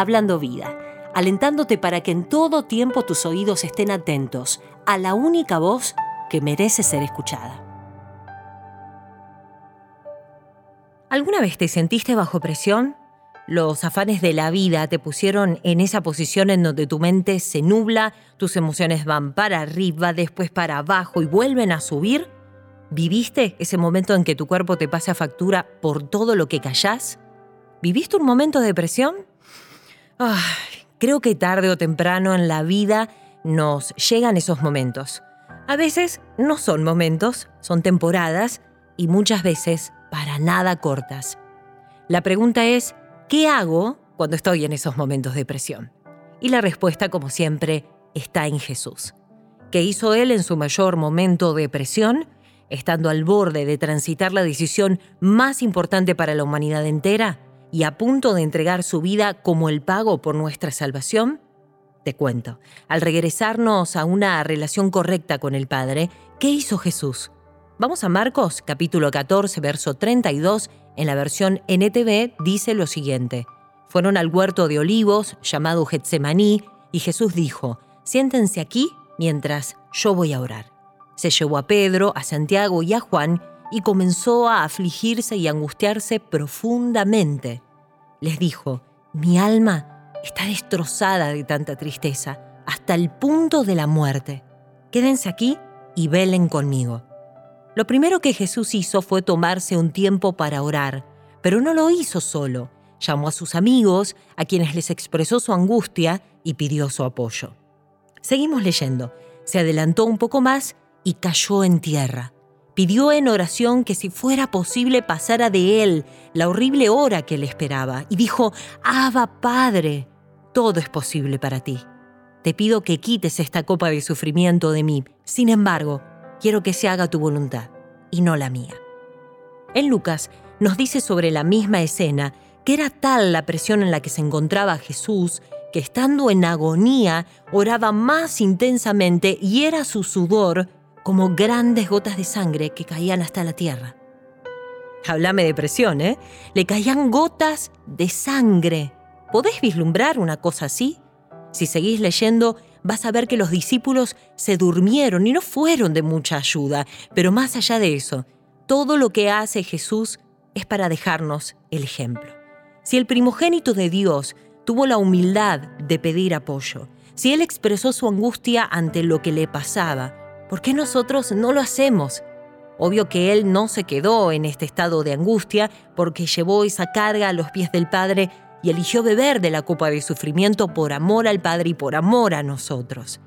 Hablando Vida, alentándote para que en todo tiempo tus oídos estén atentos a la única voz que merece ser escuchada. ¿Alguna vez te sentiste bajo presión? Los afanes de la vida te pusieron en esa posición en donde tu mente se nubla, tus emociones van para arriba, después para abajo y vuelven a subir. ¿Viviste ese momento en que tu cuerpo te pasa factura por todo lo que callás? ¿Viviste un momento de presión? Creo que tarde o temprano en la vida nos llegan esos momentos. A veces no son momentos, son temporadas y muchas veces para nada cortas. La pregunta es, ¿qué hago cuando estoy en esos momentos de presión? Y la respuesta, como siempre, está en Jesús. ¿Qué hizo Él en su mayor momento de presión? Estando al borde de transitar la decisión más importante para la humanidad entera y a punto de entregar su vida como el pago por nuestra salvación? Te cuento, al regresarnos a una relación correcta con el Padre, ¿qué hizo Jesús? Vamos a Marcos capítulo 14, verso 32, en la versión NTV dice lo siguiente. Fueron al huerto de olivos llamado Getsemaní y Jesús dijo, siéntense aquí mientras yo voy a orar. Se llevó a Pedro, a Santiago y a Juan y comenzó a afligirse y angustiarse profundamente. Les dijo, mi alma está destrozada de tanta tristeza, hasta el punto de la muerte. Quédense aquí y velen conmigo. Lo primero que Jesús hizo fue tomarse un tiempo para orar, pero no lo hizo solo. Llamó a sus amigos, a quienes les expresó su angustia y pidió su apoyo. Seguimos leyendo. Se adelantó un poco más y cayó en tierra. Pidió en oración que si fuera posible pasara de él la horrible hora que le esperaba y dijo, Abba Padre, todo es posible para ti. Te pido que quites esta copa de sufrimiento de mí. Sin embargo, quiero que se haga tu voluntad y no la mía. En Lucas nos dice sobre la misma escena que era tal la presión en la que se encontraba Jesús que estando en agonía oraba más intensamente y era su sudor como grandes gotas de sangre que caían hasta la tierra. Háblame de presión, ¿eh? Le caían gotas de sangre. ¿Podés vislumbrar una cosa así? Si seguís leyendo, vas a ver que los discípulos se durmieron y no fueron de mucha ayuda. Pero más allá de eso, todo lo que hace Jesús es para dejarnos el ejemplo. Si el primogénito de Dios tuvo la humildad de pedir apoyo, si Él expresó su angustia ante lo que le pasaba, ¿por qué nosotros no lo hacemos? Obvio que Él no se quedó en este estado de angustia porque llevó esa carga a los pies del Padre y eligió beber de la copa de sufrimiento por amor al Padre y por amor a nosotros.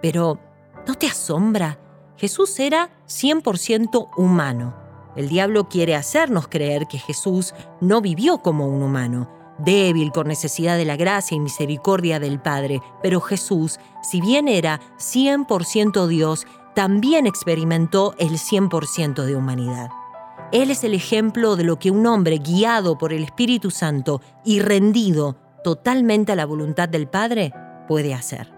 Pero, ¿no te asombra? Jesús era 100% humano. El diablo quiere hacernos creer que Jesús no vivió como un humano, débil con necesidad de la gracia y misericordia del Padre, pero Jesús, si bien era 100% Dios, también experimentó el 100% de humanidad. Él es el ejemplo de lo que un hombre guiado por el Espíritu Santo y rendido totalmente a la voluntad del Padre puede hacer.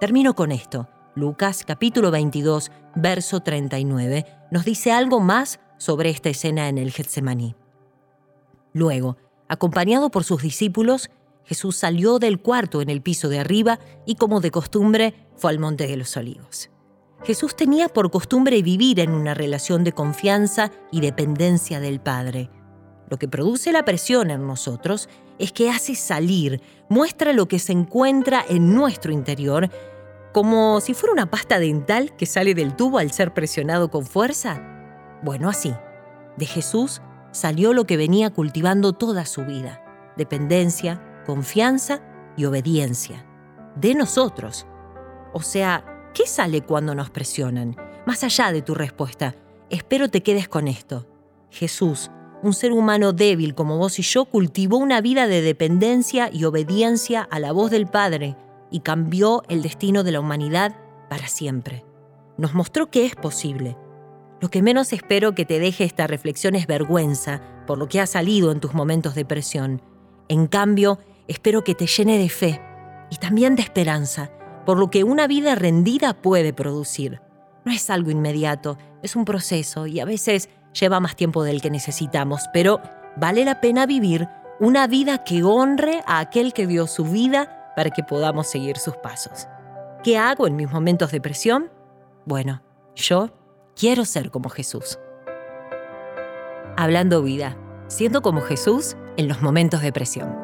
Termino con esto. Lucas capítulo 22, verso 39, nos dice algo más sobre esta escena en el Getsemaní. Luego, acompañado por sus discípulos, Jesús salió del cuarto en el piso de arriba y como de costumbre fue al monte de los olivos. Jesús tenía por costumbre vivir en una relación de confianza y dependencia del Padre. Lo que produce la presión en nosotros es que hace salir, muestra lo que se encuentra en nuestro interior, como si fuera una pasta dental que sale del tubo al ser presionado con fuerza. Bueno, así, de Jesús salió lo que venía cultivando toda su vida, dependencia, confianza y obediencia. De nosotros. O sea, ¿Qué sale cuando nos presionan? Más allá de tu respuesta, espero te quedes con esto. Jesús, un ser humano débil como vos y yo, cultivó una vida de dependencia y obediencia a la voz del Padre y cambió el destino de la humanidad para siempre. Nos mostró que es posible. Lo que menos espero que te deje esta reflexión es vergüenza por lo que ha salido en tus momentos de presión. En cambio, espero que te llene de fe y también de esperanza por lo que una vida rendida puede producir. No es algo inmediato, es un proceso y a veces lleva más tiempo del que necesitamos, pero vale la pena vivir una vida que honre a aquel que dio su vida para que podamos seguir sus pasos. ¿Qué hago en mis momentos de presión? Bueno, yo quiero ser como Jesús. Hablando vida, siendo como Jesús en los momentos de presión.